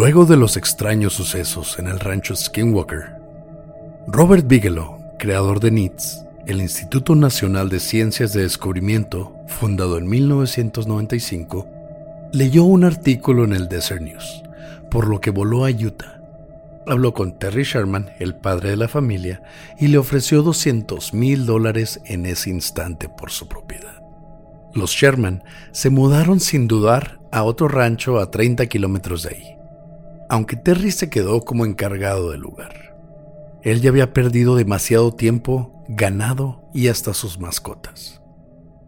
Luego de los extraños sucesos en el rancho Skinwalker, Robert Bigelow, creador de NITS, el Instituto Nacional de Ciencias de Descubrimiento, fundado en 1995, leyó un artículo en el Desert News, por lo que voló a Utah. Habló con Terry Sherman, el padre de la familia, y le ofreció 200 mil dólares en ese instante por su propiedad. Los Sherman se mudaron sin dudar a otro rancho a 30 kilómetros de ahí aunque Terry se quedó como encargado del lugar. Él ya había perdido demasiado tiempo, ganado y hasta sus mascotas.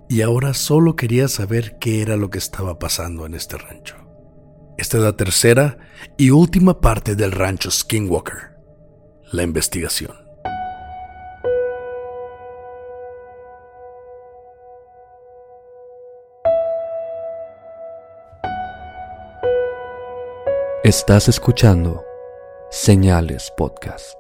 Y ahora solo quería saber qué era lo que estaba pasando en este rancho. Esta es la tercera y última parte del rancho Skinwalker, la investigación. Estás escuchando Señales Podcast.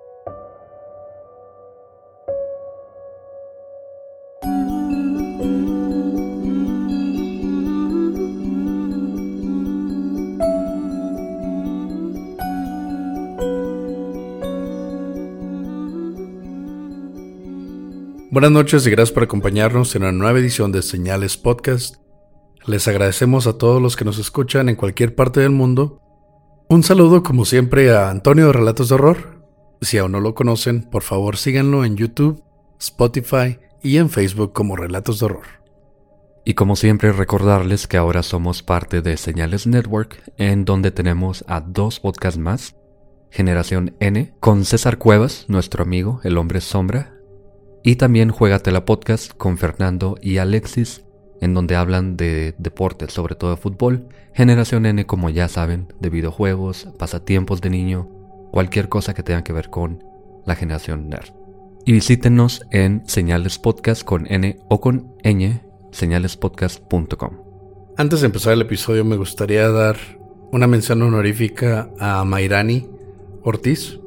Buenas noches y gracias por acompañarnos en una nueva edición de Señales Podcast. Les agradecemos a todos los que nos escuchan en cualquier parte del mundo un saludo como siempre a Antonio de Relatos de Horror. Si aún no lo conocen, por favor síganlo en YouTube, Spotify y en Facebook como Relatos de Horror. Y como siempre recordarles que ahora somos parte de Señales Network, en donde tenemos a dos podcasts más. Generación N, con César Cuevas, nuestro amigo, el hombre sombra. Y también Juegatela Podcast con Fernando y Alexis, en donde hablan de deportes, sobre todo de fútbol. Generación N, como ya saben, de videojuegos, pasatiempos de niño, cualquier cosa que tenga que ver con la generación nerd. Y visítenos en Señales Podcast con N o con ñ, señalespodcast.com. Antes de empezar el episodio, me gustaría dar una mención honorífica a Mairani Ortiz,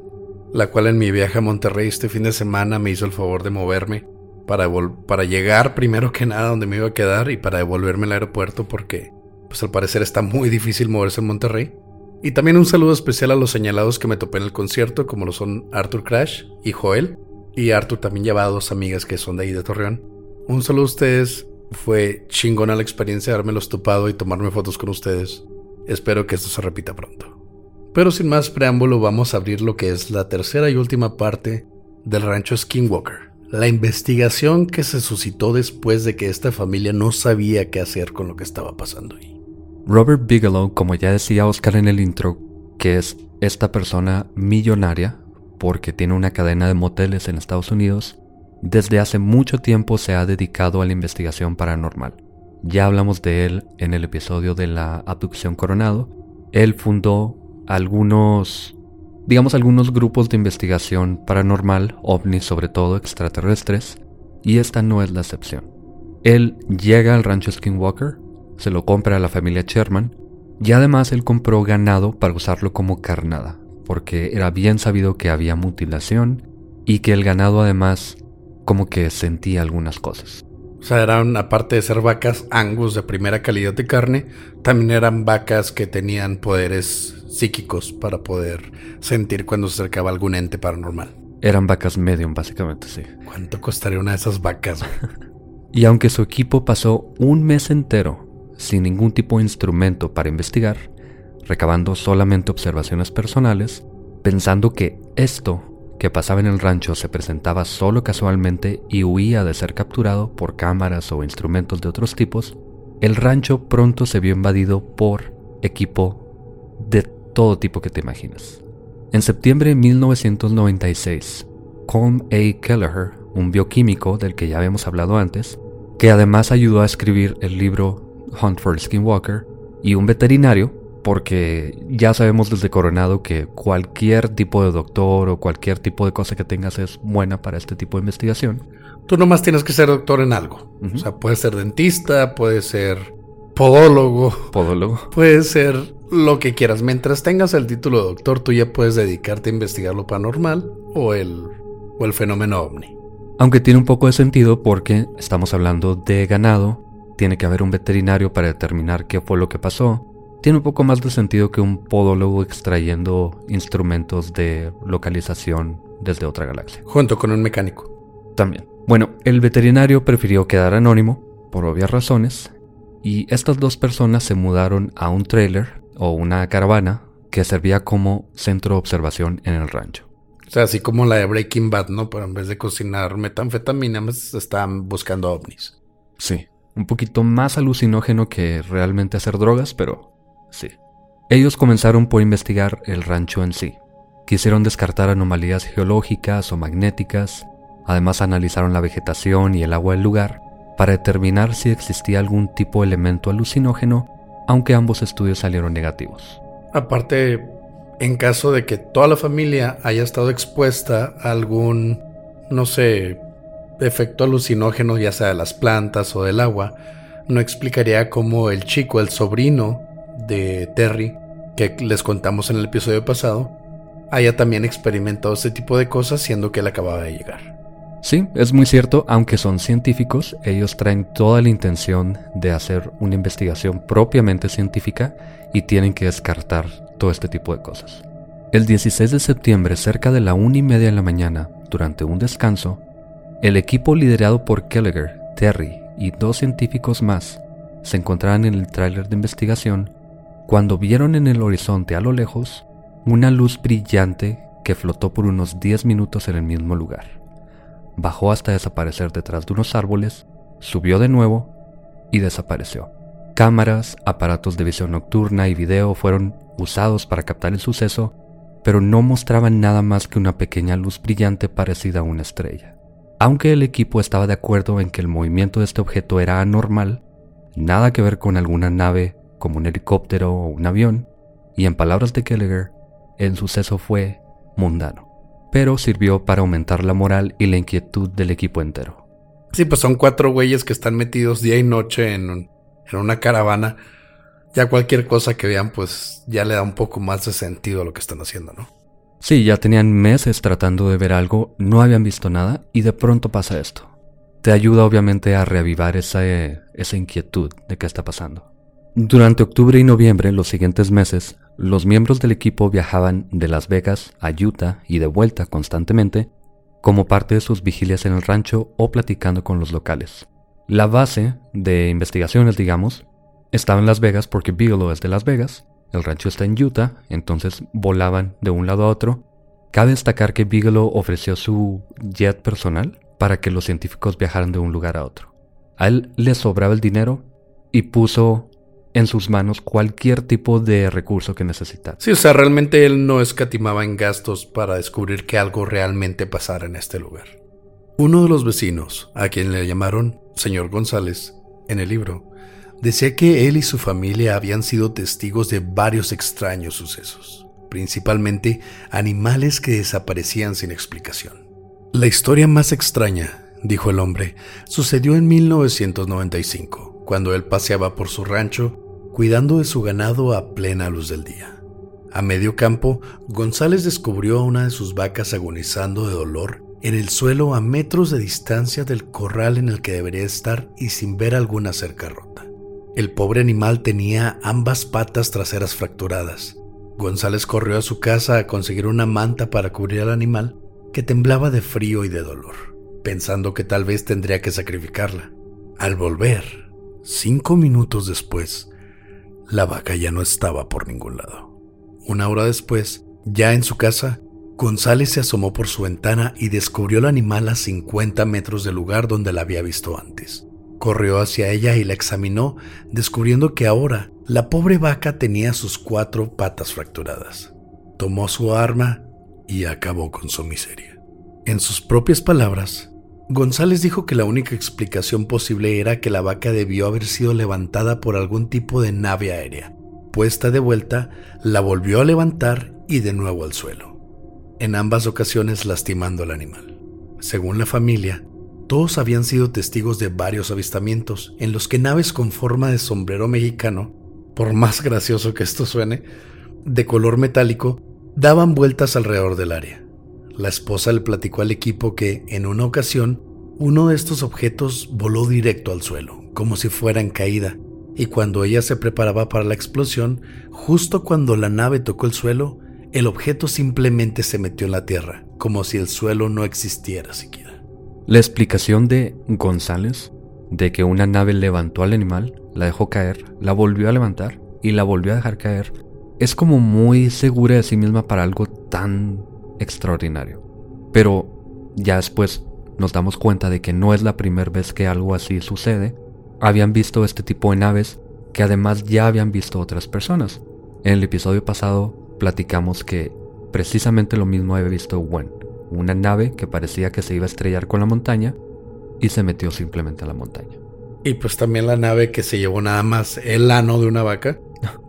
la cual en mi viaje a Monterrey este fin de semana me hizo el favor de moverme para, para llegar primero que nada donde me iba a quedar y para devolverme al aeropuerto porque pues al parecer está muy difícil moverse en Monterrey. Y también un saludo especial a los señalados que me topé en el concierto, como lo son Arthur Crash y Joel. Y Arthur también lleva a dos amigas que son de ahí de Torreón. Un saludo a ustedes. Fue chingona la experiencia de haberme topado y tomarme fotos con ustedes. Espero que esto se repita pronto. Pero sin más preámbulo, vamos a abrir lo que es la tercera y última parte del rancho Skinwalker. La investigación que se suscitó después de que esta familia no sabía qué hacer con lo que estaba pasando ahí. Robert Bigelow, como ya decía Oscar en el intro, que es esta persona millonaria, porque tiene una cadena de moteles en Estados Unidos, desde hace mucho tiempo se ha dedicado a la investigación paranormal. Ya hablamos de él en el episodio de la abducción Coronado. Él fundó algunos digamos algunos grupos de investigación paranormal, ovnis sobre todo extraterrestres, y esta no es la excepción. Él llega al rancho Skinwalker, se lo compra a la familia Sherman, y además él compró ganado para usarlo como carnada, porque era bien sabido que había mutilación y que el ganado además como que sentía algunas cosas. O sea, eran, aparte de ser vacas angus de primera calidad de carne, también eran vacas que tenían poderes psíquicos para poder sentir cuando se acercaba algún ente paranormal. Eran vacas medium, básicamente, sí. ¿Cuánto costaría una de esas vacas? y aunque su equipo pasó un mes entero sin ningún tipo de instrumento para investigar, recabando solamente observaciones personales, pensando que esto que pasaba en el rancho se presentaba solo casualmente y huía de ser capturado por cámaras o instrumentos de otros tipos, el rancho pronto se vio invadido por equipo todo tipo que te imaginas. En septiembre de 1996, Colm A. Kelleher, un bioquímico del que ya habíamos hablado antes, que además ayudó a escribir el libro Hunt for Skinwalker, y un veterinario, porque ya sabemos desde Coronado que cualquier tipo de doctor o cualquier tipo de cosa que tengas es buena para este tipo de investigación. Tú nomás tienes que ser doctor en algo. O sea, puedes ser dentista, puedes ser podólogo. Podólogo. Puede ser lo que quieras. Mientras tengas el título de doctor, tú ya puedes dedicarte a investigar lo paranormal o el, o el fenómeno ovni. Aunque tiene un poco de sentido porque estamos hablando de ganado, tiene que haber un veterinario para determinar qué fue lo que pasó, tiene un poco más de sentido que un podólogo extrayendo instrumentos de localización desde otra galaxia. Junto con un mecánico. También. Bueno, el veterinario prefirió quedar anónimo, por obvias razones, y estas dos personas se mudaron a un trailer o una caravana que servía como centro de observación en el rancho. O sea, así como la de Breaking Bad, ¿no? Pero en vez de cocinar metanfetamina, pues estaban buscando ovnis. Sí, un poquito más alucinógeno que realmente hacer drogas, pero Sí. Ellos comenzaron por investigar el rancho en sí. Quisieron descartar anomalías geológicas o magnéticas, además analizaron la vegetación y el agua del lugar para determinar si existía algún tipo de elemento alucinógeno, aunque ambos estudios salieron negativos. Aparte, en caso de que toda la familia haya estado expuesta a algún, no sé, efecto alucinógeno, ya sea de las plantas o del agua, no explicaría cómo el chico, el sobrino de Terry, que les contamos en el episodio pasado, haya también experimentado ese tipo de cosas siendo que él acababa de llegar. Sí, es muy cierto, aunque son científicos, ellos traen toda la intención de hacer una investigación propiamente científica y tienen que descartar todo este tipo de cosas. El 16 de septiembre, cerca de la una y media de la mañana, durante un descanso, el equipo liderado por Kelleher, Terry y dos científicos más se encontraban en el tráiler de investigación cuando vieron en el horizonte a lo lejos una luz brillante que flotó por unos 10 minutos en el mismo lugar. Bajó hasta desaparecer detrás de unos árboles, subió de nuevo y desapareció. Cámaras, aparatos de visión nocturna y video fueron usados para captar el suceso, pero no mostraban nada más que una pequeña luz brillante parecida a una estrella. Aunque el equipo estaba de acuerdo en que el movimiento de este objeto era anormal, nada que ver con alguna nave como un helicóptero o un avión, y en palabras de Kelleher, el suceso fue mundano, pero sirvió para aumentar la moral y la inquietud del equipo entero. Sí, pues son cuatro güeyes que están metidos día y noche en, en una caravana. Ya cualquier cosa que vean, pues ya le da un poco más de sentido a lo que están haciendo, ¿no? Sí, ya tenían meses tratando de ver algo, no habían visto nada y de pronto pasa esto. Te ayuda obviamente a reavivar esa, esa inquietud de qué está pasando. Durante octubre y noviembre, los siguientes meses, los miembros del equipo viajaban de Las Vegas a Utah y de vuelta constantemente, como parte de sus vigilias en el rancho o platicando con los locales. La base de investigaciones, digamos, estaba en Las Vegas porque Bigelow es de Las Vegas, el rancho está en Utah, entonces volaban de un lado a otro. Cabe destacar que Bigelow ofreció su jet personal para que los científicos viajaran de un lugar a otro. A él le sobraba el dinero y puso en sus manos cualquier tipo de recurso que necesitara. Sí, o sea, realmente él no escatimaba en gastos para descubrir que algo realmente pasara en este lugar. Uno de los vecinos, a quien le llamaron señor González en el libro, decía que él y su familia habían sido testigos de varios extraños sucesos, principalmente animales que desaparecían sin explicación. La historia más extraña, dijo el hombre, sucedió en 1995, cuando él paseaba por su rancho cuidando de su ganado a plena luz del día. A medio campo, González descubrió a una de sus vacas agonizando de dolor en el suelo a metros de distancia del corral en el que debería estar y sin ver alguna cerca rota. El pobre animal tenía ambas patas traseras fracturadas. González corrió a su casa a conseguir una manta para cubrir al animal, que temblaba de frío y de dolor, pensando que tal vez tendría que sacrificarla. Al volver, cinco minutos después, la vaca ya no estaba por ningún lado. Una hora después, ya en su casa, González se asomó por su ventana y descubrió el animal a 50 metros del lugar donde la había visto antes. Corrió hacia ella y la examinó, descubriendo que ahora la pobre vaca tenía sus cuatro patas fracturadas. Tomó su arma y acabó con su miseria. En sus propias palabras, González dijo que la única explicación posible era que la vaca debió haber sido levantada por algún tipo de nave aérea. Puesta de vuelta, la volvió a levantar y de nuevo al suelo, en ambas ocasiones lastimando al animal. Según la familia, todos habían sido testigos de varios avistamientos en los que naves con forma de sombrero mexicano, por más gracioso que esto suene, de color metálico, daban vueltas alrededor del área. La esposa le platicó al equipo que, en una ocasión, uno de estos objetos voló directo al suelo, como si fuera en caída, y cuando ella se preparaba para la explosión, justo cuando la nave tocó el suelo, el objeto simplemente se metió en la tierra, como si el suelo no existiera siquiera. La explicación de González de que una nave levantó al animal, la dejó caer, la volvió a levantar y la volvió a dejar caer, es como muy segura de sí misma para algo tan extraordinario. Pero ya después nos damos cuenta de que no es la primera vez que algo así sucede. Habían visto este tipo de naves que además ya habían visto otras personas. En el episodio pasado platicamos que precisamente lo mismo había visto Gwen, una nave que parecía que se iba a estrellar con la montaña y se metió simplemente a la montaña. Y pues también la nave que se llevó nada más el ano de una vaca.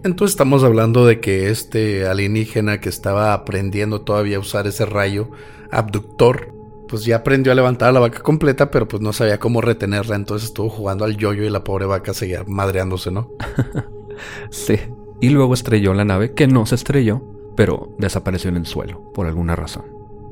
Entonces estamos hablando de que este alienígena que estaba aprendiendo todavía a usar ese rayo abductor, pues ya aprendió a levantar a la vaca completa, pero pues no sabía cómo retenerla, entonces estuvo jugando al yoyo y la pobre vaca seguía madreándose, ¿no? sí, y luego estrelló la nave, que no se estrelló, pero desapareció en el suelo, por alguna razón.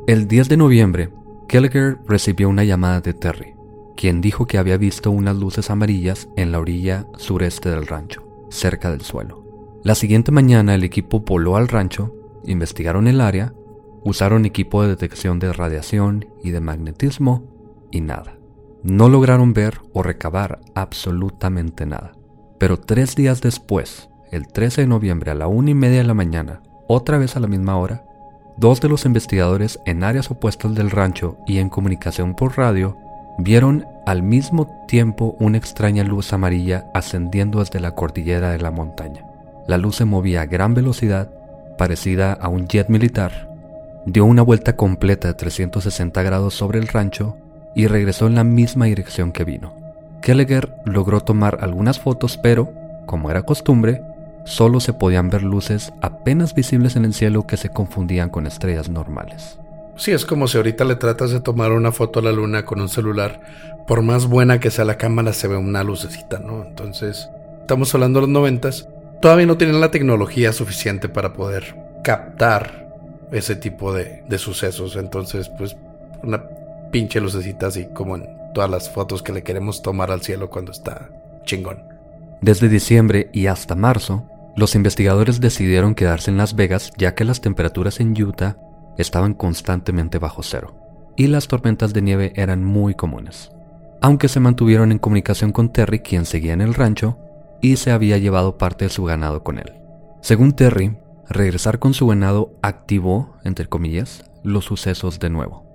El 10 de noviembre, Kelleher recibió una llamada de Terry, quien dijo que había visto unas luces amarillas en la orilla sureste del rancho, cerca del suelo. La siguiente mañana el equipo voló al rancho, investigaron el área, usaron equipo de detección de radiación y de magnetismo y nada. No lograron ver o recabar absolutamente nada. Pero tres días después, el 13 de noviembre a la una y media de la mañana, otra vez a la misma hora, dos de los investigadores en áreas opuestas del rancho y en comunicación por radio vieron al mismo tiempo una extraña luz amarilla ascendiendo desde la cordillera de la montaña. La luz se movía a gran velocidad, parecida a un jet militar, dio una vuelta completa de 360 grados sobre el rancho y regresó en la misma dirección que vino. Kelleher logró tomar algunas fotos, pero, como era costumbre, solo se podían ver luces apenas visibles en el cielo que se confundían con estrellas normales. Sí, es como si ahorita le tratas de tomar una foto a la luna con un celular, por más buena que sea la cámara se ve una lucecita, ¿no? Entonces, estamos hablando de los noventas, todavía no tienen la tecnología suficiente para poder captar ese tipo de, sucesos, entonces pues una pinche lucecita así como en todas las fotos que le queremos tomar al cielo cuando está chingón. Desde diciembre y hasta marzo, los investigadores decidieron quedarse en Las Vegas ya que las temperaturas en Utah estaban constantemente bajo cero y las tormentas de nieve eran muy comunes. Aunque se mantuvieron en comunicación con Terry, quien seguía en el rancho, y se había llevado parte de su ganado con él. Según Terry, regresar con su ganado activó, entre comillas, los sucesos de nuevo.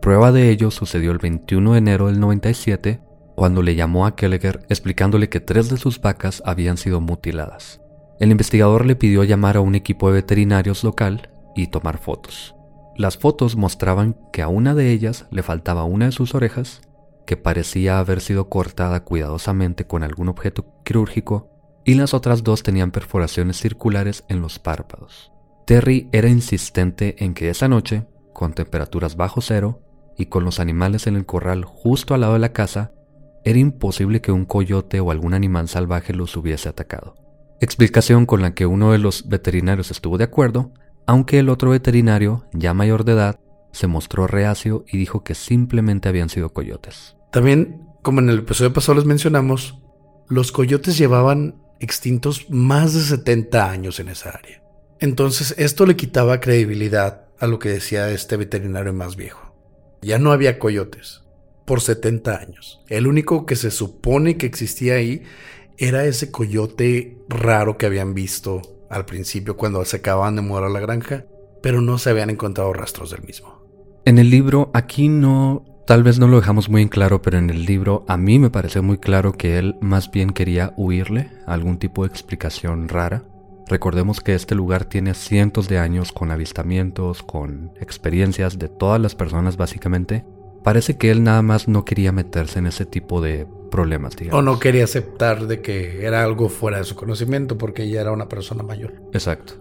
Prueba de ello sucedió el 21 de enero del 97, cuando le llamó a Kelleher explicándole que tres de sus vacas habían sido mutiladas. El investigador le pidió llamar a un equipo de veterinarios local y tomar fotos. Las fotos mostraban que a una de ellas le faltaba una de sus orejas, que parecía haber sido cortada cuidadosamente con algún objeto quirúrgico, y las otras dos tenían perforaciones circulares en los párpados. Terry era insistente en que esa noche, con temperaturas bajo cero y con los animales en el corral justo al lado de la casa, era imposible que un coyote o algún animal salvaje los hubiese atacado explicación con la que uno de los veterinarios estuvo de acuerdo, aunque el otro veterinario, ya mayor de edad, se mostró reacio y dijo que simplemente habían sido coyotes. También, como en el episodio pasado les mencionamos, los coyotes llevaban extintos más de 70 años en esa área. Entonces esto le quitaba credibilidad a lo que decía este veterinario más viejo. Ya no había coyotes por 70 años. El único que se supone que existía ahí era ese coyote raro que habían visto al principio cuando se acababan de mudar a la granja, pero no se habían encontrado rastros del mismo. En el libro, aquí no, tal vez no lo dejamos muy en claro, pero en el libro a mí me pareció muy claro que él más bien quería huirle a algún tipo de explicación rara. Recordemos que este lugar tiene cientos de años con avistamientos, con experiencias de todas las personas básicamente. Parece que él nada más no quería meterse en ese tipo de problemas, digamos. O no quería aceptar de que era algo fuera de su conocimiento porque ya era una persona mayor. Exacto.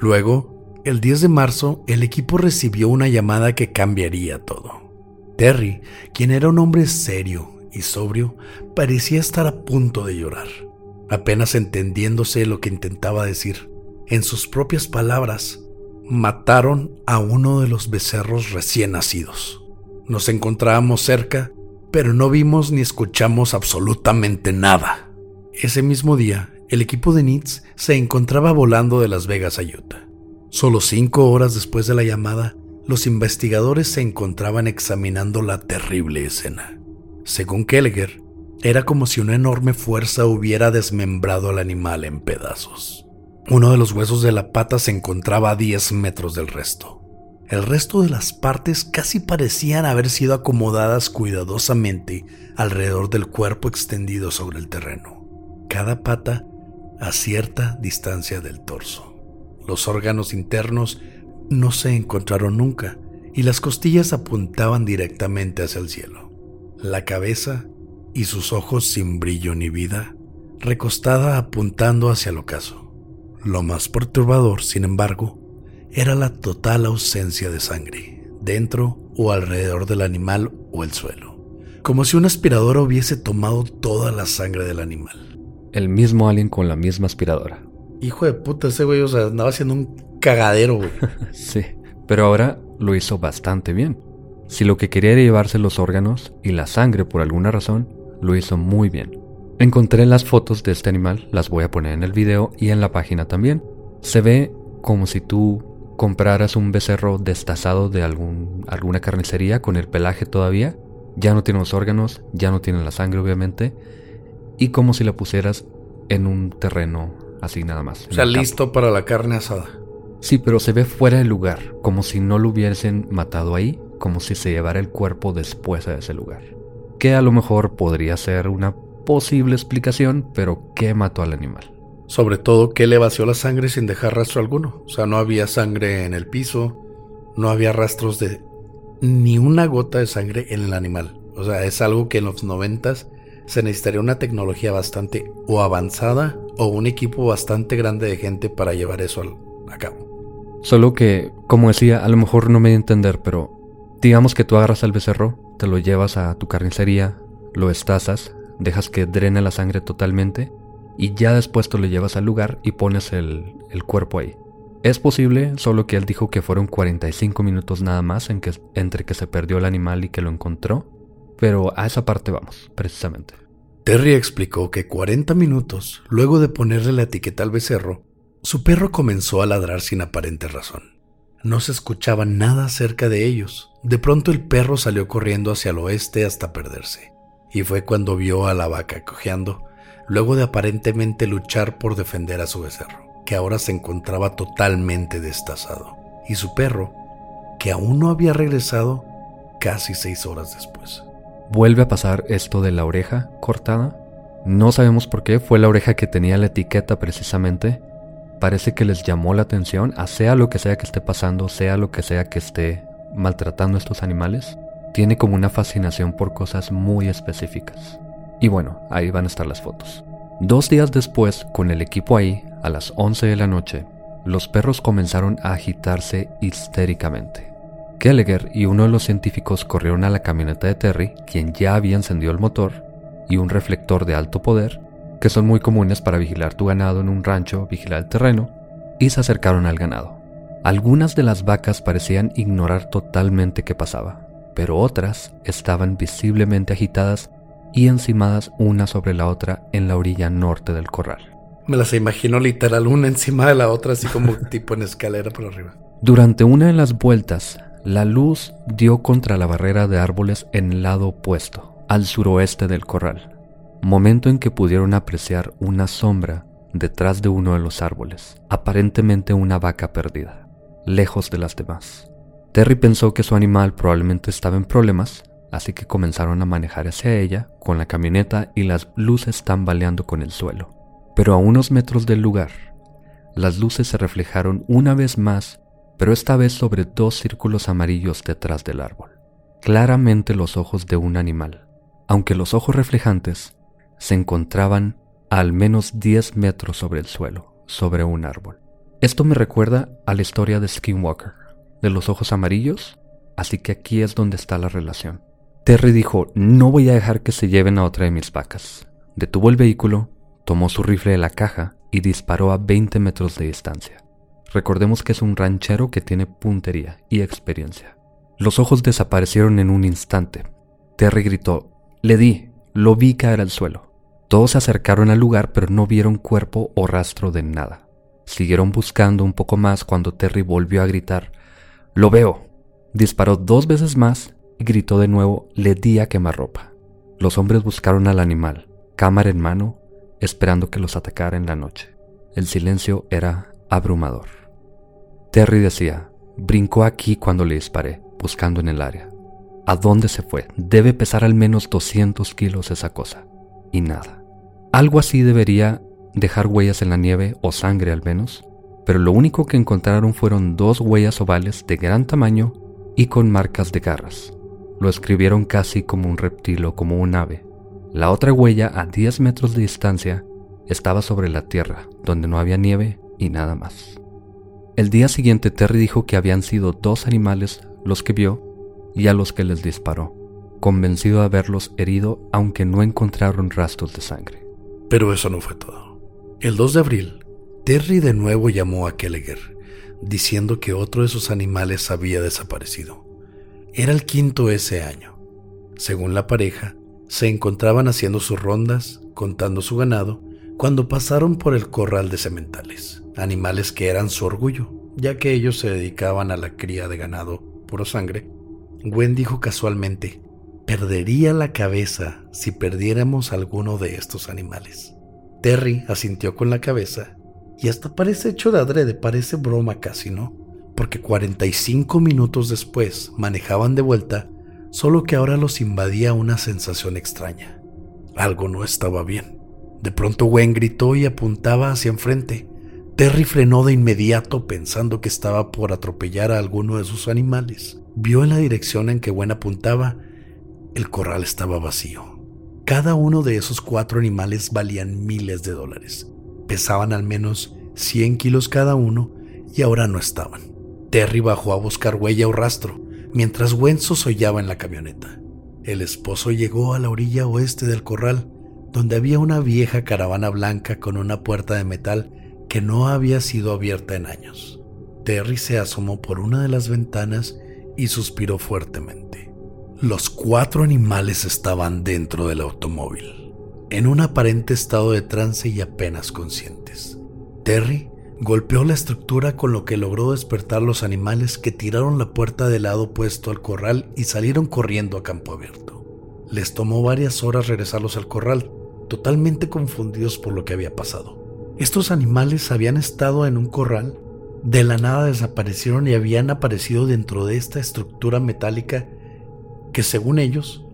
Luego, el 10 de marzo, el equipo recibió una llamada que cambiaría todo. Terry, quien era un hombre serio y sobrio, parecía estar a punto de llorar apenas entendiéndose lo que intentaba decir. En sus propias palabras, mataron a uno de los becerros recién nacidos. Nos encontrábamos cerca, pero no vimos ni escuchamos absolutamente nada. Ese mismo día, el equipo de Nitz se encontraba volando de Las Vegas a Utah. Solo cinco horas después de la llamada, los investigadores se encontraban examinando la terrible escena. Según Kelleher, era como si una enorme fuerza hubiera desmembrado al animal en pedazos. Uno de los huesos de la pata se encontraba a 10 metros del resto. El resto de las partes casi parecían haber sido acomodadas cuidadosamente alrededor del cuerpo extendido sobre el terreno. Cada pata a cierta distancia del torso. Los órganos internos no se encontraron nunca y las costillas apuntaban directamente hacia el cielo. La cabeza y sus ojos sin brillo ni vida, recostada apuntando hacia el ocaso. Lo más perturbador, sin embargo, era la total ausencia de sangre, dentro o alrededor del animal o el suelo, como si un aspirador hubiese tomado toda la sangre del animal. El mismo alien con la misma aspiradora. Hijo de puta, ese güey, o sea, andaba haciendo un cagadero, güey. sí, pero ahora lo hizo bastante bien. Si lo que quería era llevarse los órganos y la sangre por alguna razón, lo hizo muy bien. Encontré las fotos de este animal, las voy a poner en el video y en la página también. Se ve como si tú compraras un becerro destazado de algún, alguna carnicería con el pelaje todavía. Ya no tiene los órganos, ya no tiene la sangre obviamente. Y como si la pusieras en un terreno así nada más. O sea, listo para la carne asada. Sí, pero se ve fuera del lugar, como si no lo hubiesen matado ahí, como si se llevara el cuerpo después a ese lugar que a lo mejor podría ser una posible explicación, pero ¿qué mató al animal? Sobre todo que le vació la sangre sin dejar rastro alguno. O sea, no había sangre en el piso, no había rastros de ni una gota de sangre en el animal. O sea, es algo que en los noventas se necesitaría una tecnología bastante o avanzada o un equipo bastante grande de gente para llevar eso a cabo. Solo que, como decía, a lo mejor no me voy a entender, pero digamos que tú agarras al becerro, te lo llevas a tu carnicería, lo estazas, dejas que drene la sangre totalmente y ya después te lo llevas al lugar y pones el, cuerpo ahí. Es posible, solo que él dijo que fueron 45 minutos nada más en que, entre que se perdió el animal y que lo encontró, pero a esa parte vamos, precisamente. Terry explicó que 40 minutos luego de ponerle la etiqueta al becerro, su perro comenzó a ladrar sin aparente razón. No se escuchaba nada cerca de ellos. De pronto el perro salió corriendo hacia el oeste hasta perderse, y fue cuando vio a la vaca cojeando, luego de aparentemente luchar por defender a su becerro, que ahora se encontraba totalmente destazado, y su perro, que aún no había regresado casi seis horas después. Vuelve a pasar esto de la oreja cortada. No sabemos por qué, fue la oreja que tenía la etiqueta precisamente, parece que les llamó la atención a sea lo que sea que esté pasando, sea lo que sea que esté maltratando a estos animales, tiene como una fascinación por cosas muy específicas. Y bueno, ahí van a estar las fotos. Dos días después, con el equipo ahí, a las 11 de la noche, los perros comenzaron a agitarse histéricamente. Gallagher y uno de los científicos corrieron a la camioneta de Terry, quien ya había encendido el motor, y un reflector de alto poder, que son muy comunes para vigilar tu ganado en un rancho, vigilar el terreno, y se acercaron al ganado. Algunas de las vacas parecían ignorar totalmente qué pasaba, pero otras estaban visiblemente agitadas y encimadas una sobre la otra en la orilla norte del corral. Me las imagino literal una encima de la otra, así como tipo en escalera por arriba. Durante una de las vueltas, la luz dio contra la barrera de árboles en el lado opuesto, al suroeste del corral, momento en que pudieron apreciar una sombra detrás de uno de los árboles, aparentemente una vaca perdida, lejos de las demás. Terry pensó que su animal probablemente estaba en problemas, así que comenzaron a manejar hacia ella con la camioneta y las luces tambaleando con el suelo. Pero a unos metros del lugar, las luces se reflejaron una vez más, pero esta vez sobre dos círculos amarillos detrás del árbol. Claramente los ojos de un animal, aunque los ojos reflejantes se encontraban a al menos 10 metros sobre el suelo, sobre un árbol. Esto me recuerda a la historia de Skinwalker, de los ojos amarillos, así que aquí es donde está la relación. Terry dijo, no voy a dejar que se lleven a otra de mis vacas. Detuvo el vehículo tomó su rifle de la caja y disparó a 20 metros de distancia. Recordemos que es un ranchero que tiene puntería y experiencia. Los ojos desaparecieron en un instante. Terry gritó, le di, lo vi caer al suelo. Todos se acercaron al lugar pero no vieron cuerpo o rastro de nada. Siguieron buscando un poco más cuando Terry volvió a gritar, lo veo. Disparó dos veces más y gritó de nuevo, le di a quemarropa. Los hombres buscaron al animal, cámara en mano, esperando que los atacara en la noche. El silencio era abrumador. Terry decía, brincó aquí cuando le disparé, buscando en el área. ¿A dónde se fue? Debe pesar al menos 200 kilos esa cosa. Y nada. Algo así debería dejar huellas en la nieve o sangre al menos, pero lo único que encontraron fueron dos huellas ovales de gran tamaño y con marcas de garras. Lo escribieron casi como un reptil o como un ave, la otra huella, a 10 metros de distancia, estaba sobre la tierra, donde no había nieve y nada más. El día siguiente Terry dijo que habían sido dos animales los que vio y a los que les disparó, convencido de haberlos herido aunque no encontraron rastros de sangre. Pero eso no fue todo. El 2 de abril, Terry de nuevo llamó a Kelleger, diciendo que otro de sus animales había desaparecido. Era el quinto ese año. Según la pareja, se encontraban haciendo sus rondas, contando su ganado, cuando pasaron por el corral de sementales, animales que eran su orgullo, ya que ellos se dedicaban a la cría de ganado puro sangre. Gwen dijo casualmente, perdería la cabeza si perdiéramos alguno de estos animales. Terry asintió con la cabeza y hasta parece hecho de adrede, parece broma casi, ¿no? Porque 45 minutos después manejaban de vuelta solo que ahora los invadía una sensación extraña. Algo no estaba bien. De pronto Gwen gritó y apuntaba hacia enfrente. Terry frenó de inmediato pensando que estaba por atropellar a alguno de sus animales. Vio en la dirección en que Gwen apuntaba. El corral estaba vacío. Cada uno de esos cuatro animales valían miles de dólares. Pesaban al menos 100 kilos cada uno y ahora no estaban. Terry bajó a buscar huella o rastro mientras Gwen sollaba en la camioneta. El esposo llegó a la orilla oeste del corral, donde había una vieja caravana blanca con una puerta de metal que no había sido abierta en años. Terry se asomó por una de las ventanas y suspiró fuertemente. Los cuatro animales estaban dentro del automóvil, en un aparente estado de trance y apenas conscientes. Terry Golpeó la estructura con lo que logró despertar los animales que tiraron la puerta del lado opuesto al corral y salieron corriendo a campo abierto. Les tomó varias horas regresarlos al corral, totalmente confundidos por lo que había pasado. Estos animales habían estado en un corral, de la nada desaparecieron y habían aparecido dentro de esta estructura metálica que según ellos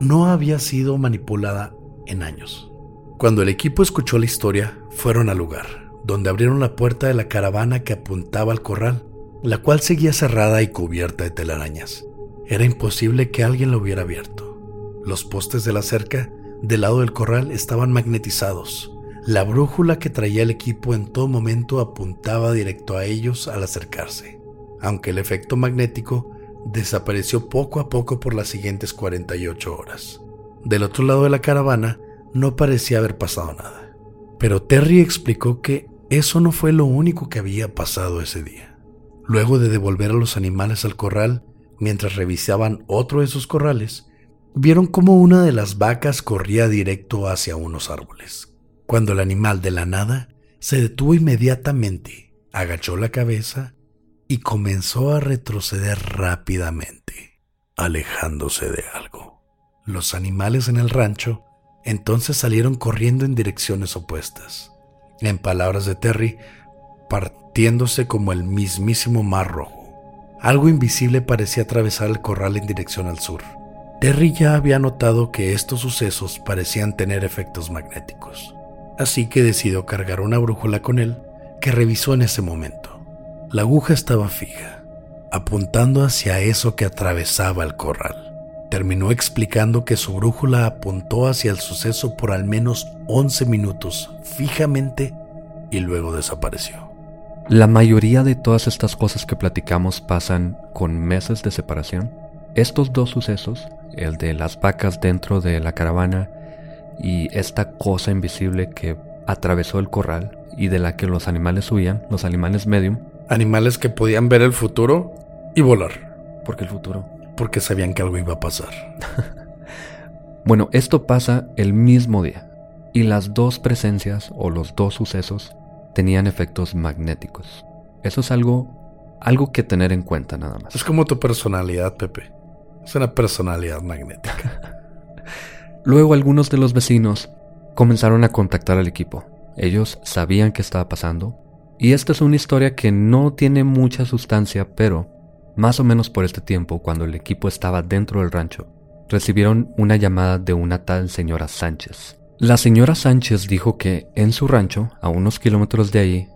no había sido manipulada en años. Cuando el equipo escuchó la historia, fueron al lugar donde abrieron la puerta de la caravana que apuntaba al corral, la cual seguía cerrada y cubierta de telarañas. Era imposible que alguien lo hubiera abierto. Los postes de la cerca del lado del corral estaban magnetizados. La brújula que traía el equipo en todo momento apuntaba directo a ellos al acercarse, aunque el efecto magnético desapareció poco a poco por las siguientes 48 horas. Del otro lado de la caravana no parecía haber pasado nada. Pero Terry explicó que eso no fue lo único que había pasado ese día. Luego de devolver a los animales al corral, mientras revisaban otro de sus corrales, vieron como una de las vacas corría directo hacia unos árboles. Cuando el animal de la nada se detuvo inmediatamente, agachó la cabeza y comenzó a retroceder rápidamente, alejándose de algo. Los animales en el rancho entonces salieron corriendo en direcciones opuestas. En palabras de Terry, partiéndose como el mismísimo mar rojo. Algo invisible parecía atravesar el corral en dirección al sur. Terry ya había notado que estos sucesos parecían tener efectos magnéticos, así que decidió cargar una brújula con él que revisó en ese momento. La aguja estaba fija, apuntando hacia eso que atravesaba el corral. Terminó explicando que su brújula apuntó hacia el suceso por al menos 11 minutos fijamente y luego desapareció. La mayoría de todas estas cosas que platicamos pasan con meses de separación. Estos dos sucesos, el de las vacas dentro de la caravana y esta cosa invisible que atravesó el corral y de la que los animales huían, los animales medium. Animales que podían ver el futuro y volar. Porque el futuro. Porque sabían que algo iba a pasar. bueno, esto pasa el mismo día. Y las dos presencias o los dos sucesos tenían efectos magnéticos. Eso es algo, algo que tener en cuenta nada más. Es como tu personalidad, Pepe. Es una personalidad magnética. Luego algunos de los vecinos comenzaron a contactar al equipo. Ellos sabían qué estaba pasando. Y esta es una historia que no tiene mucha sustancia, pero más o menos por este tiempo, cuando el equipo estaba dentro del rancho, recibieron una llamada de una tal señora Sánchez. La señora Sánchez dijo que en su rancho, a unos kilómetros de ahí,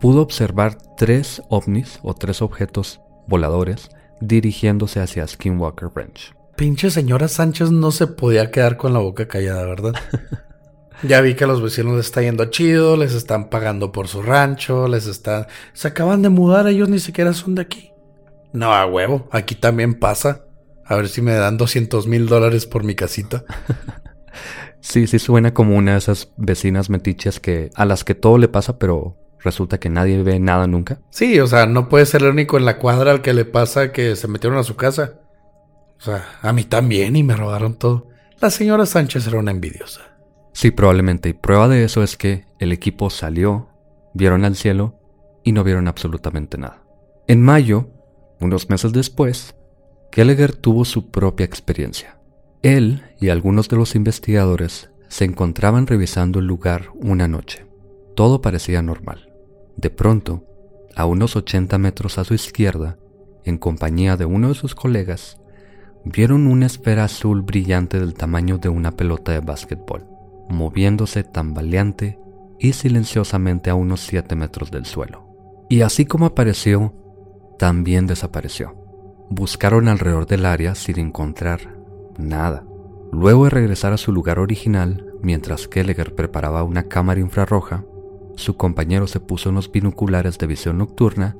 pudo observar tres ovnis o tres objetos voladores dirigiéndose hacia Skinwalker Ranch. Pinche señora Sánchez no se podía quedar con la boca callada, ¿verdad? ya vi que a los vecinos les está yendo chido, les están pagando por su rancho, les están... Se acaban de mudar, ellos ni siquiera son de aquí. No, a huevo, aquí también pasa. A ver si me dan 200 mil dólares por mi casita. Sí, sí suena como una de esas vecinas metiches que a las que todo le pasa, pero resulta que nadie ve nada nunca. Sí, o sea, no puede ser el único en la cuadra al que le pasa que se metieron a su casa. O sea, a mí también y me robaron todo. La señora Sánchez era una envidiosa. Sí, probablemente. Y prueba de eso es que el equipo salió, vieron al cielo y no vieron absolutamente nada. En mayo, unos meses después, Kelleher tuvo su propia experiencia. Él y algunos de los investigadores se encontraban revisando el lugar una noche. Todo parecía normal. De pronto, a unos 80 metros a su izquierda, en compañía de uno de sus colegas, vieron una esfera azul brillante del tamaño de una pelota de básquetbol, moviéndose tambaleante y silenciosamente a unos 7 metros del suelo. Y así como apareció, también desapareció. Buscaron alrededor del área sin encontrar nada. Luego de regresar a su lugar original, mientras Kelleher preparaba una cámara infrarroja, su compañero se puso unos binoculares de visión nocturna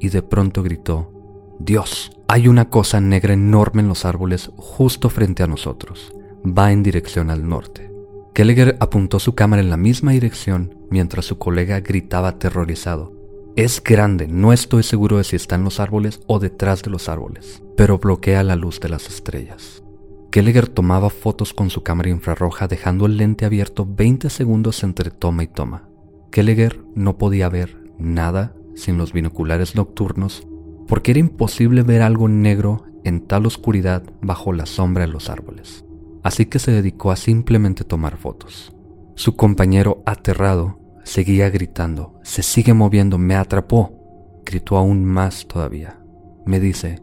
y de pronto gritó, Dios, hay una cosa negra enorme en los árboles justo frente a nosotros. Va en dirección al norte. Kelleher apuntó su cámara en la misma dirección mientras su colega gritaba aterrorizado. Es grande, no estoy seguro de si está en los árboles o detrás de los árboles, pero bloquea la luz de las estrellas. Kelleher tomaba fotos con su cámara infrarroja dejando el lente abierto 20 segundos entre toma y toma. Kelleher no podía ver nada sin los binoculares nocturnos porque era imposible ver algo negro en tal oscuridad bajo la sombra de los árboles. Así que se dedicó a simplemente tomar fotos. Su compañero, aterrado, seguía gritando, se sigue moviendo, me atrapó. Gritó aún más todavía. Me dice,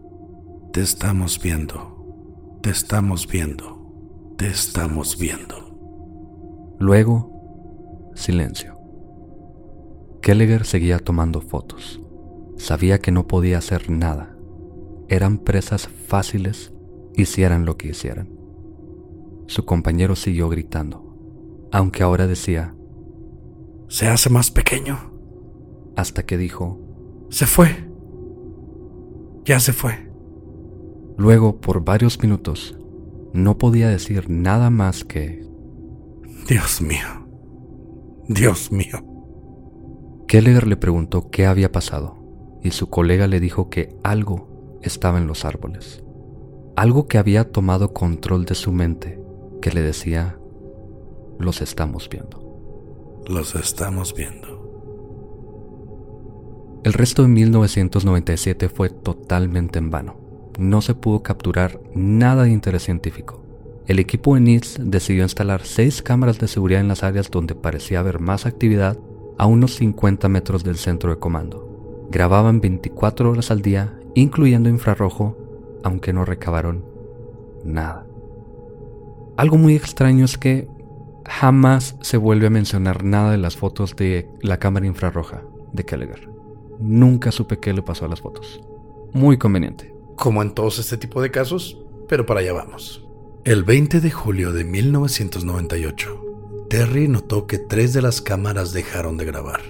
Te estamos viendo. Te estamos viendo. Te estamos viendo. Luego, silencio. Kelleher seguía tomando fotos. Sabía que no podía hacer nada. Eran presas fáciles, hicieran lo que hicieran. Su compañero siguió gritando, aunque ahora decía, Se hace más pequeño. Hasta que dijo, Se fue. Ya se fue. Luego, por varios minutos, no podía decir nada más que... Dios mío. Dios mío. Keller le preguntó qué había pasado, y su colega le dijo que algo estaba en los árboles. Algo que había tomado control de su mente, que le decía, los estamos viendo. Los estamos viendo. El resto de 1997 fue totalmente en vano. No se pudo capturar nada de interés científico. El equipo de NITS decidió instalar seis cámaras de seguridad en las áreas donde parecía haber más actividad a unos 50 metros del centro de comando. Grababan 24 horas al día, incluyendo infrarrojo, aunque no recabaron nada. Algo muy extraño es que jamás se vuelve a mencionar nada de las fotos de la cámara infrarroja de Kelleher. Nunca supe qué le pasó a las fotos. Muy conveniente. Como en todos este tipo de casos, pero para allá vamos. El 20 de julio de 1998, Terry notó que tres de las cámaras dejaron de grabar.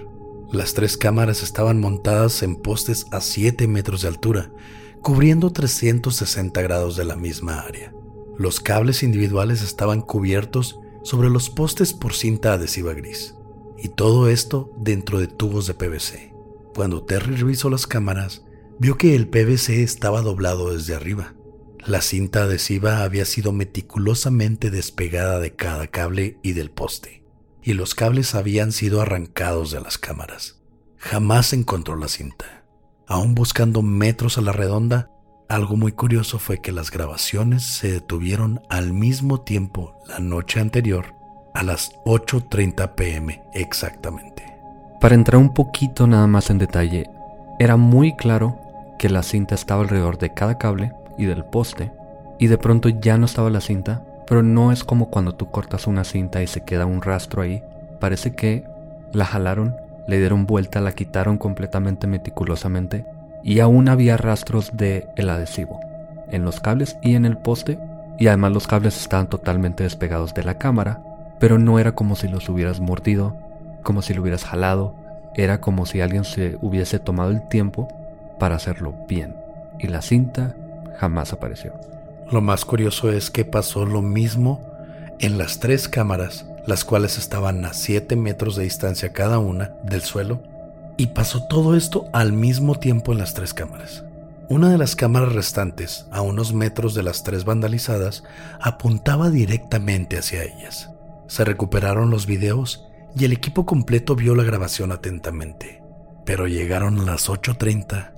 Las tres cámaras estaban montadas en postes a 7 metros de altura, cubriendo 360 grados de la misma área. Los cables individuales estaban cubiertos sobre los postes por cinta adhesiva gris, y todo esto dentro de tubos de PVC. Cuando Terry revisó las cámaras, vio que el PVC estaba doblado desde arriba, la cinta adhesiva había sido meticulosamente despegada de cada cable y del poste, y los cables habían sido arrancados de las cámaras. Jamás encontró la cinta. Aún buscando metros a la redonda, algo muy curioso fue que las grabaciones se detuvieron al mismo tiempo la noche anterior, a las 8.30 pm exactamente. Para entrar un poquito nada más en detalle, era muy claro que la cinta estaba alrededor de cada cable y del poste, y de pronto ya no estaba la cinta, pero no es como cuando tú cortas una cinta y se queda un rastro ahí. Parece que la jalaron, le dieron vuelta, la quitaron completamente meticulosamente y aún había rastros de el adhesivo en los cables y en el poste y además los cables estaban totalmente despegados de la cámara, pero no era como si los hubieras mordido, como si lo hubieras jalado, era como si alguien se hubiese tomado el tiempo para hacerlo bien. Y la cinta jamás apareció. Lo más curioso es que pasó lo mismo en las tres cámaras, las cuales estaban a 7 metros de distancia cada una del suelo, y pasó todo esto al mismo tiempo en las tres cámaras. Una de las cámaras restantes, a unos metros de las tres vandalizadas, apuntaba directamente hacia ellas. Se recuperaron los videos y el equipo completo vio la grabación atentamente, pero llegaron a las 8.30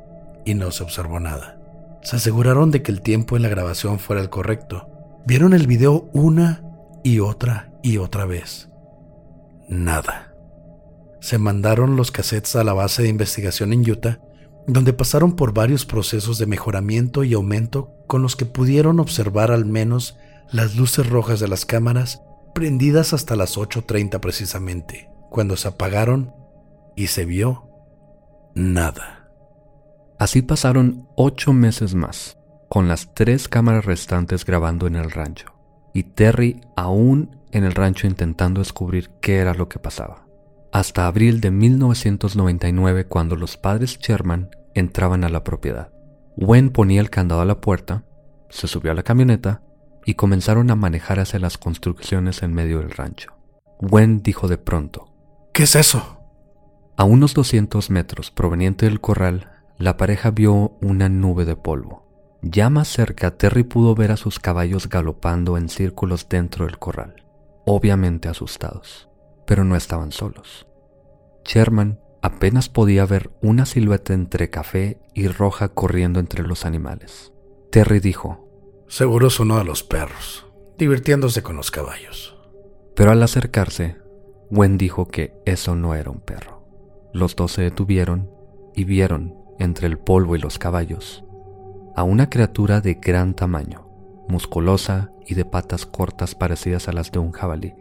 y no se observó nada. Se aseguraron de que el tiempo en la grabación fuera el correcto. Vieron el video una y otra y otra vez. Nada. Se mandaron los cassettes a la base de investigación en Utah, donde pasaron por varios procesos de mejoramiento y aumento con los que pudieron observar al menos las luces rojas de las cámaras prendidas hasta las 8.30 precisamente, cuando se apagaron y se vio nada. Así pasaron ocho meses más, con las tres cámaras restantes grabando en el rancho, y Terry aún en el rancho intentando descubrir qué era lo que pasaba. Hasta abril de 1999 cuando los padres Sherman entraban a la propiedad. Wen ponía el candado a la puerta, se subió a la camioneta y comenzaron a manejar hacia las construcciones en medio del rancho. Wen dijo de pronto, ¿Qué es eso? A unos 200 metros proveniente del corral la pareja vio una nube de polvo. Ya más cerca, Terry pudo ver a sus caballos galopando en círculos dentro del corral, obviamente asustados, pero no estaban solos. Sherman apenas podía ver una silueta entre café y roja corriendo entre los animales. Terry dijo, Seguro son uno de los perros, divirtiéndose con los caballos. Pero al acercarse, Gwen dijo que eso no era un perro. Los dos se detuvieron y vieron entre el polvo y los caballos, a una criatura de gran tamaño, musculosa y de patas cortas parecidas a las de un jabalí,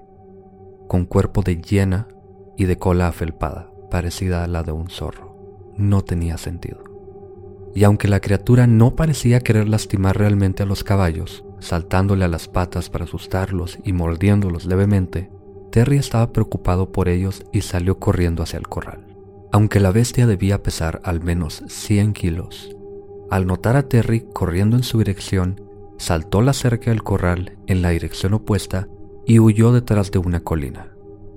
con cuerpo de hiena y de cola afelpada, parecida a la de un zorro. No tenía sentido. Y aunque la criatura no parecía querer lastimar realmente a los caballos, saltándole a las patas para asustarlos y mordiéndolos levemente, Terry estaba preocupado por ellos y salió corriendo hacia el corral. Aunque la bestia debía pesar al menos 100 kilos, al notar a Terry corriendo en su dirección, saltó la cerca del corral en la dirección opuesta y huyó detrás de una colina.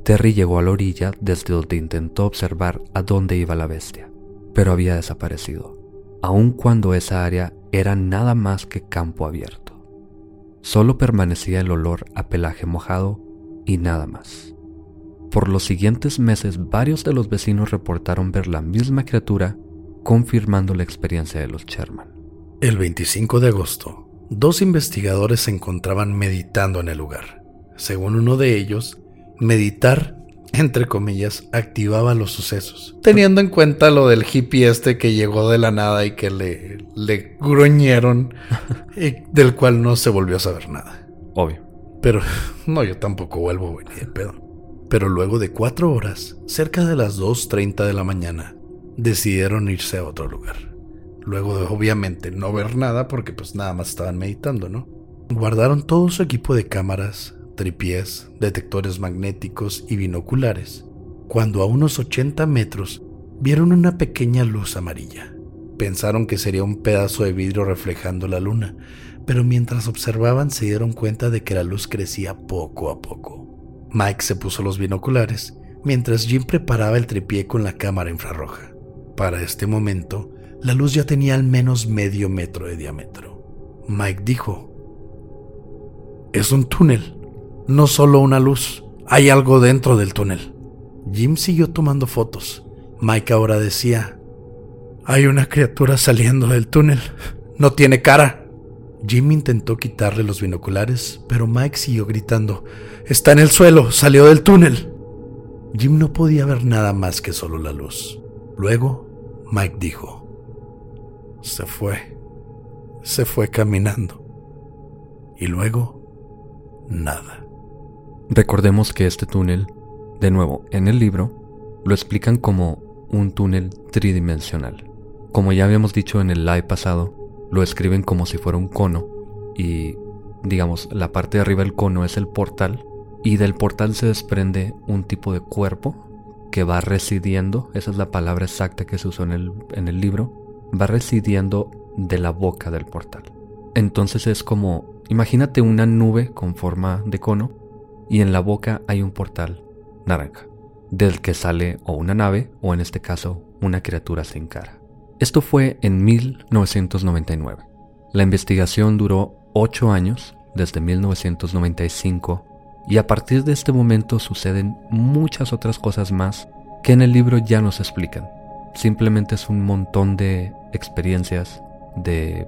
Terry llegó a la orilla desde donde intentó observar a dónde iba la bestia. pero había desaparecido, aun cuando esa área era nada más que campo abierto. Solo permanecía el olor a pelaje mojado y nada más. Por los siguientes meses varios de los vecinos reportaron ver la misma criatura, confirmando la experiencia de los Sherman. El 25 de agosto, dos investigadores se encontraban meditando en el lugar. Según uno de ellos, meditar entre comillas, activaba los sucesos. Teniendo en cuenta lo del hippie este que llegó de la nada y que le, le gruñeron, y del cual no se volvió a saber nada. Obvio. Pero, no, yo tampoco vuelvo, güey, ni de pedo. Pero luego de cuatro horas, cerca de las 2.30 de la mañana, decidieron irse a otro lugar. Luego de, obviamente, no ver nada porque pues nada más estaban meditando, ¿no? Guardaron todo su equipo de cámaras, tripiés, detectores magnéticos y binoculares, cuando a unos 80 metros vieron una pequeña luz amarilla. Pensaron que sería un pedazo de vidrio reflejando la luna, pero mientras observaban se dieron cuenta de que la luz crecía poco a poco. Mike se puso los binoculares, mientras Jim preparaba el tripié con la cámara infrarroja. Para este momento, la luz ya tenía al menos medio metro de diámetro. Mike dijo, Es un túnel no solo una luz, hay algo dentro del túnel. Jim siguió tomando fotos. Mike ahora decía, hay una criatura saliendo del túnel. No tiene cara. Jim intentó quitarle los binoculares, pero Mike siguió gritando, está en el suelo, salió del túnel. Jim no podía ver nada más que solo la luz. Luego, Mike dijo, se fue, se fue caminando. Y luego, nada. Recordemos que este túnel, de nuevo, en el libro, lo explican como un túnel tridimensional. Como ya habíamos dicho en el live pasado, lo escriben como si fuera un cono y, digamos, la parte de arriba del cono es el portal y del portal se desprende un tipo de cuerpo que va residiendo, esa es la palabra exacta que se usó en el, en el libro, va residiendo de la boca del portal. Entonces es como, imagínate una nube con forma de cono y en la boca hay un portal naranja, del que sale o una nave o en este caso una criatura sin cara. Esto fue en 1999. La investigación duró 8 años, desde 1995, y a partir de este momento suceden muchas otras cosas más que en el libro ya nos explican. Simplemente es un montón de experiencias, de...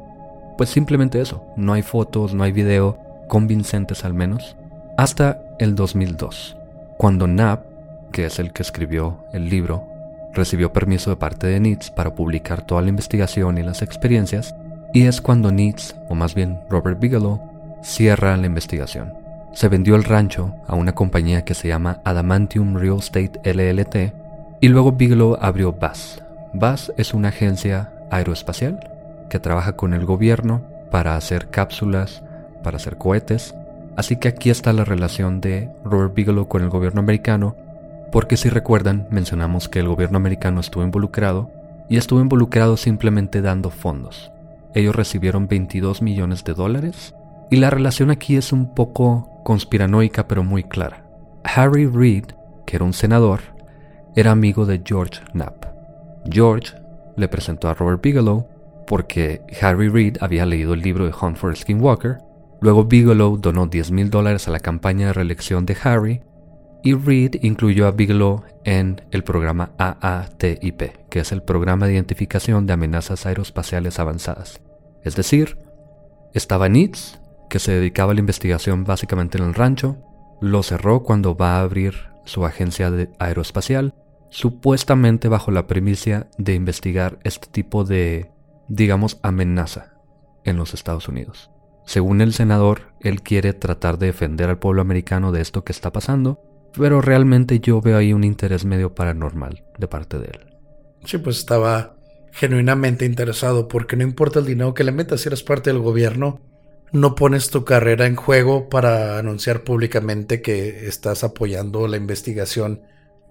pues simplemente eso. No hay fotos, no hay video, convincentes al menos, hasta el 2002, cuando Knapp, que es el que escribió el libro, recibió permiso de parte de NITS para publicar toda la investigación y las experiencias, y es cuando NITS, o más bien Robert Bigelow, cierra la investigación. Se vendió el rancho a una compañía que se llama Adamantium Real Estate LLT, y luego Bigelow abrió BAS. BAS es una agencia aeroespacial que trabaja con el gobierno para hacer cápsulas, para hacer cohetes, Así que aquí está la relación de Robert Bigelow con el gobierno americano, porque si recuerdan mencionamos que el gobierno americano estuvo involucrado y estuvo involucrado simplemente dando fondos. Ellos recibieron 22 millones de dólares y la relación aquí es un poco conspiranoica pero muy clara. Harry Reid, que era un senador, era amigo de George Knapp. George le presentó a Robert Bigelow porque Harry Reid había leído el libro de Hunt for Skinwalker Luego Bigelow donó 10 mil dólares a la campaña de reelección de Harry y Reed incluyó a Bigelow en el programa AATIP, que es el Programa de Identificación de Amenazas Aeroespaciales Avanzadas. Es decir, estaba NITS, que se dedicaba a la investigación básicamente en el rancho, lo cerró cuando va a abrir su agencia de aeroespacial, supuestamente bajo la premisa de investigar este tipo de, digamos, amenaza en los Estados Unidos. Según el senador, él quiere tratar de defender al pueblo americano de esto que está pasando, pero realmente yo veo ahí un interés medio paranormal de parte de él. Sí, pues estaba genuinamente interesado porque no importa el dinero que le metas, si eres parte del gobierno, no pones tu carrera en juego para anunciar públicamente que estás apoyando la investigación,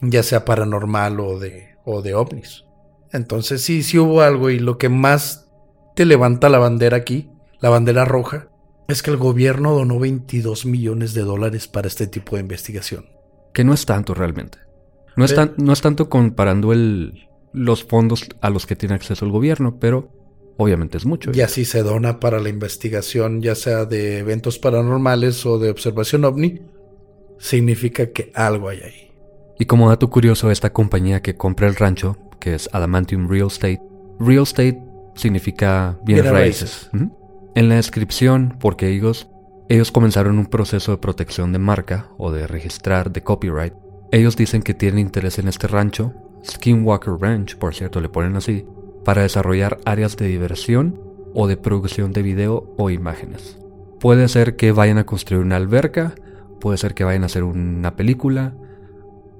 ya sea paranormal o de, o de ovnis. Entonces sí, sí hubo algo y lo que más te levanta la bandera aquí la bandera roja, es que el gobierno donó 22 millones de dólares para este tipo de investigación. Que no es tanto realmente. No es, no es tanto comparando el, los fondos a los que tiene acceso el gobierno, pero obviamente es mucho. Y así se dona para la investigación, ya sea de eventos paranormales o de observación ovni, significa que algo hay ahí. Y como dato curioso, esta compañía que compra el rancho, que es Adamantium Real Estate, Real Estate significa bienes raíces. Ujú. En la descripción, porque ellos, ellos comenzaron un proceso de protección de marca o de registrar de copyright, ellos dicen que tienen interés en este rancho, Skinwalker Ranch, por cierto, le ponen así, para desarrollar áreas de diversión o de producción de video o imágenes. Puede ser que vayan a construir una alberca, puede ser que vayan a hacer una película,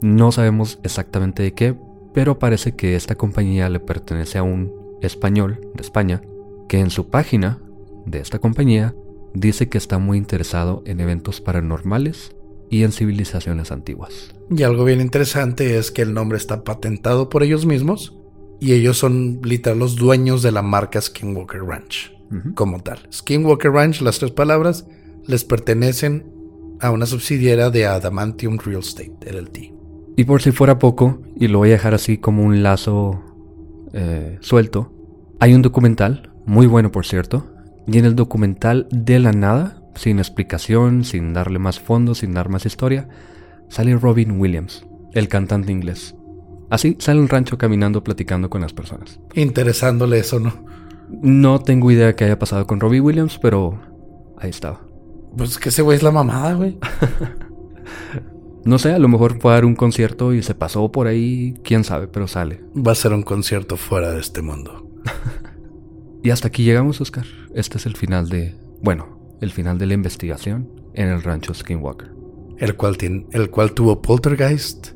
no sabemos exactamente de qué, pero parece que esta compañía le pertenece a un español de España que en su página de esta compañía dice que está muy interesado en eventos paranormales y en civilizaciones antiguas. Y algo bien interesante es que el nombre está patentado por ellos mismos y ellos son literal los dueños de la marca Skinwalker Ranch como tal. Skinwalker Ranch, las tres palabras, les pertenecen a una subsidiaria de Adamantium Real Estate, LLT. Y por si fuera poco, y lo voy a dejar así como un lazo eh, suelto, hay un documental, muy bueno por cierto, y en el documental de la nada, sin explicación, sin darle más fondo, sin dar más historia, sale Robin Williams, el cantante inglés. Así sale un rancho caminando platicando con las personas. Interesándole eso, ¿no? No tengo idea qué haya pasado con Robin Williams, pero ahí estaba. Pues que ese güey es la mamada, güey. No sé, a lo mejor fue a dar un concierto y se pasó por ahí, quién sabe, pero sale. Va a ser un concierto fuera de este mundo. Y hasta aquí llegamos, Oscar. Este es el final de, bueno, el final de la investigación en el rancho Skinwalker. El cual, tiene, el cual tuvo poltergeist,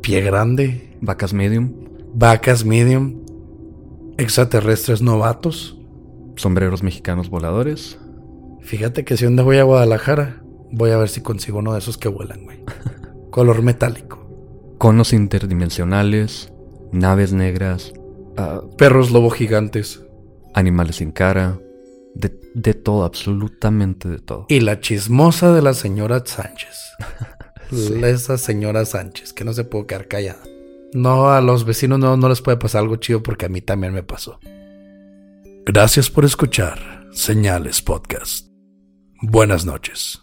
pie grande, Vacas medium, vacas medium, extraterrestres novatos. sombreros mexicanos voladores, Fíjate que si un día voy a Guadalajara, voy a ver si consigo uno de esos que vuelan, güey. Color metálico. conos interdimensionales, naves negras, ah, Perros lobo gigantes. animales sin cara, de, de todo, absolutamente de todo. Y la chismosa de la señora Sánchez. Esa señora Sánchez, que no se puede quedar callada. No, a los vecinos no, no les puede pasar algo chido porque a mí también me pasó. Gracias por escuchar Señales Podcast. Buenas noches.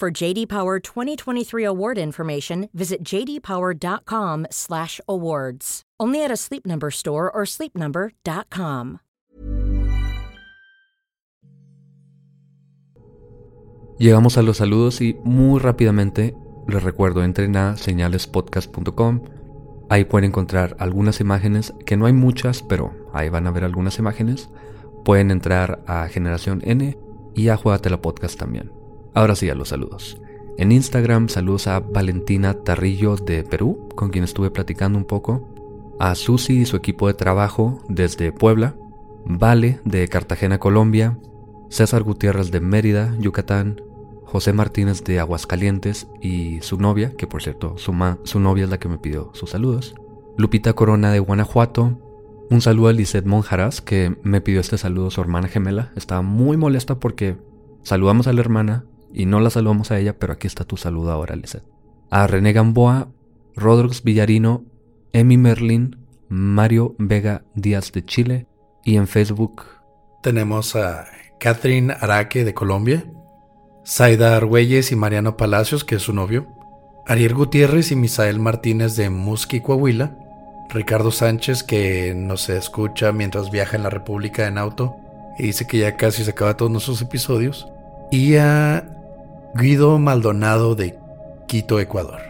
For JD Power 2023 award information, visit jdpower.com/awards. Only at a Sleep Number store or sleepnumber.com. Llegamos a los saludos y muy rápidamente les recuerdo, entren a señalespodcast.com. Ahí pueden encontrar algunas imágenes, que no hay muchas, pero ahí van a ver algunas imágenes. Pueden entrar a Generación N y a Juegatela Podcast también. Ahora sí, a los saludos. En Instagram, saludos a Valentina Tarrillo de Perú, con quien estuve platicando un poco. A Susi y su equipo de trabajo desde Puebla. Vale de Cartagena, Colombia. César Gutiérrez de Mérida, Yucatán. José Martínez de Aguascalientes y su novia, que por cierto su, novia es la que me pidió sus saludos. Lupita Corona de Guanajuato. Un saludo a Lisette Monjaras, que me pidió este saludo su hermana gemela. Estaba muy molesta porque saludamos a la hermana y no la saludamos a ella, pero aquí está tu saludo ahora, Lisette. A René Gamboa, Rodríguez Villarino, Emi Merlin, Mario Vega Díaz de Chile y en Facebook Tenemos a Catherine Araque de Colombia, Zaida Argüelles y Mariano Palacios, que es su novio, Ariel Gutiérrez y Misael Martínez de Musqui, Coahuila, Ricardo Sánchez, que nos escucha mientras viaja en la República en auto y dice que ya casi se acaba todos nuestros episodios, y a Guido Maldonado de Quito, Ecuador.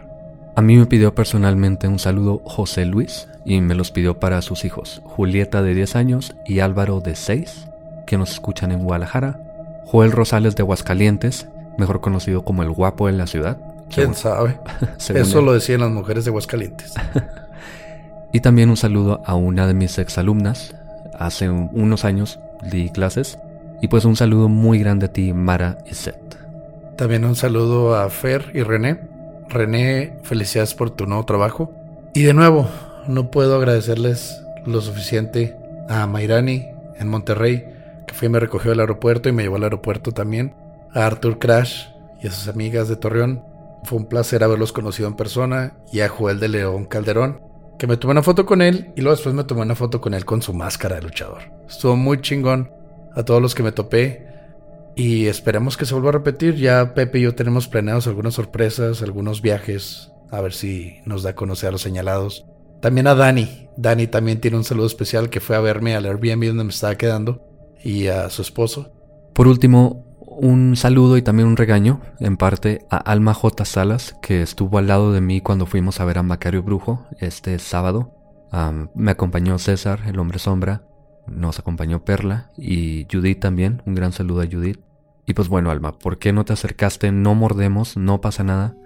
A mí me pidió personalmente un saludo José Luis y me los pidió para sus hijos, Julieta de 10 años y Álvaro de 6, que nos escuchan en Guadalajara, Joel Rosales de Aguascalientes mejor conocido como el guapo de la ciudad. ¿Quién sabe? Eso lo decían las mujeres de Aguascalientes. y también un saludo a una de mis exalumnas. Hace unos años di clases. Y pues un saludo muy grande a ti, Mara y Seth. También un saludo a Fer y René. René, felicidades por tu nuevo trabajo. Y de nuevo, no puedo agradecerles lo suficiente a Mairani en Monterrey, que fue y me recogió del aeropuerto y me llevó al aeropuerto también. A Arthur Crash y a sus amigas de Torreón. Fue un placer haberlos conocido en persona. Y a Joel de León Calderón, que me tomé una foto con él y luego después me tomé una foto con él con su máscara de luchador. Estuvo muy chingón a todos los que me topé. Y esperemos que se vuelva a repetir. Ya Pepe y yo tenemos planeados algunas sorpresas, algunos viajes. A ver si nos da a conocer a los señalados. También a Dani. Dani también tiene un saludo especial que fue a verme al Airbnb donde me estaba quedando. Y a su esposo. Por último, un saludo y también un regaño, en parte, a Alma J. Salas, que estuvo al lado de mí cuando fuimos a ver a Macario Brujo este sábado. me acompañó César, el hombre sombra, nos acompañó Perla y Judith también. Un gran saludo a Judith. Y pues bueno, Alma, ¿por qué no te acercaste? No mordemos, no pasa nada.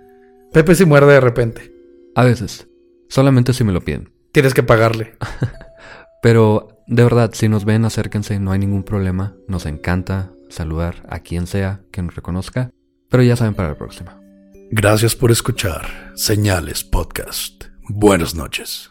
Pepe si muerde de repente. A veces. Solamente si me lo piden. Tienes que pagarle. Pero de verdad, si nos ven, acérquense, no hay ningún problema. Nos encanta saludar a quien sea que nos reconozca. Pero ya saben para la próxima. Gracias por escuchar Señales Podcast. Buenas noches.